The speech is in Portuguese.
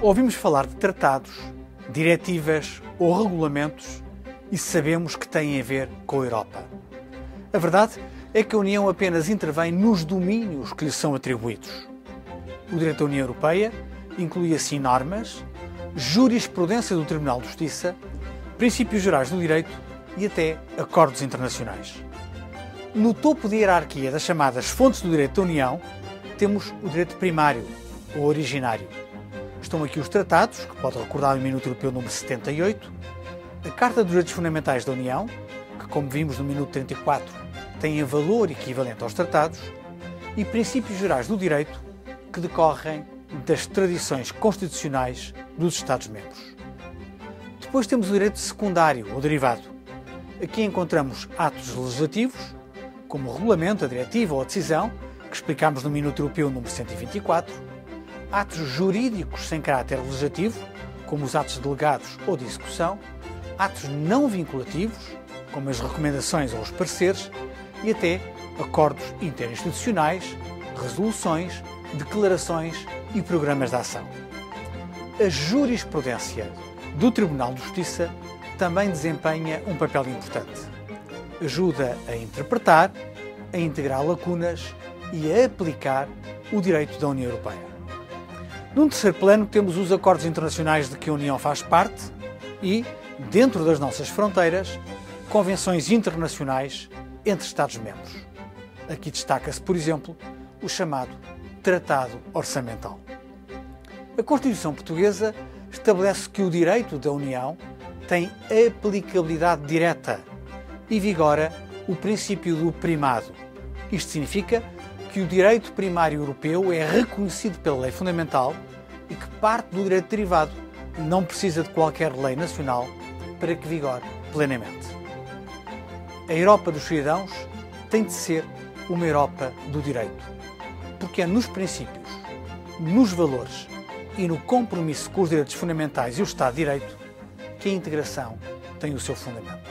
Ouvimos falar de tratados, diretivas ou regulamentos e sabemos que têm a ver com a Europa. A verdade é que a União apenas intervém nos domínios que lhe são atribuídos. O direito da União Europeia inclui assim normas, jurisprudência do Tribunal de Justiça, princípios gerais do direito e até acordos internacionais. No topo da hierarquia das chamadas fontes do direito da União, temos o direito primário, ou originário. Estão aqui os tratados, que pode recordar o Minuto Europeu número 78, a Carta dos Direitos Fundamentais da União, que, como vimos no Minuto 34, tem valor equivalente aos tratados, e princípios gerais do direito, que decorrem das tradições constitucionais dos Estados-membros. Depois temos o direito secundário ou derivado. Aqui encontramos atos legislativos, como o regulamento, a diretiva ou a decisão, que explicámos no Minuto Europeu número 124, atos jurídicos sem caráter legislativo, como os atos delegados ou de execução, atos não vinculativos, como as recomendações ou os pareceres, e até acordos interinstitucionais, resoluções, declarações e programas de ação. A jurisprudência do Tribunal de Justiça também desempenha um papel importante. Ajuda a interpretar, a integrar lacunas e a aplicar o direito da União Europeia. Num terceiro plano, temos os acordos internacionais de que a União faz parte e, dentro das nossas fronteiras, convenções internacionais entre Estados-membros. Aqui destaca-se, por exemplo, o chamado Tratado Orçamental. A Constituição Portuguesa estabelece que o direito da União tem aplicabilidade direta e vigora o princípio do primado. Isto significa que o direito primário europeu é reconhecido pela lei fundamental e que parte do direito derivado não precisa de qualquer lei nacional para que vigore plenamente. A Europa dos cidadãos tem de ser uma Europa do direito, porque é nos princípios, nos valores e no compromisso com os direitos fundamentais e o Estado de Direito que a integração tem o seu fundamento.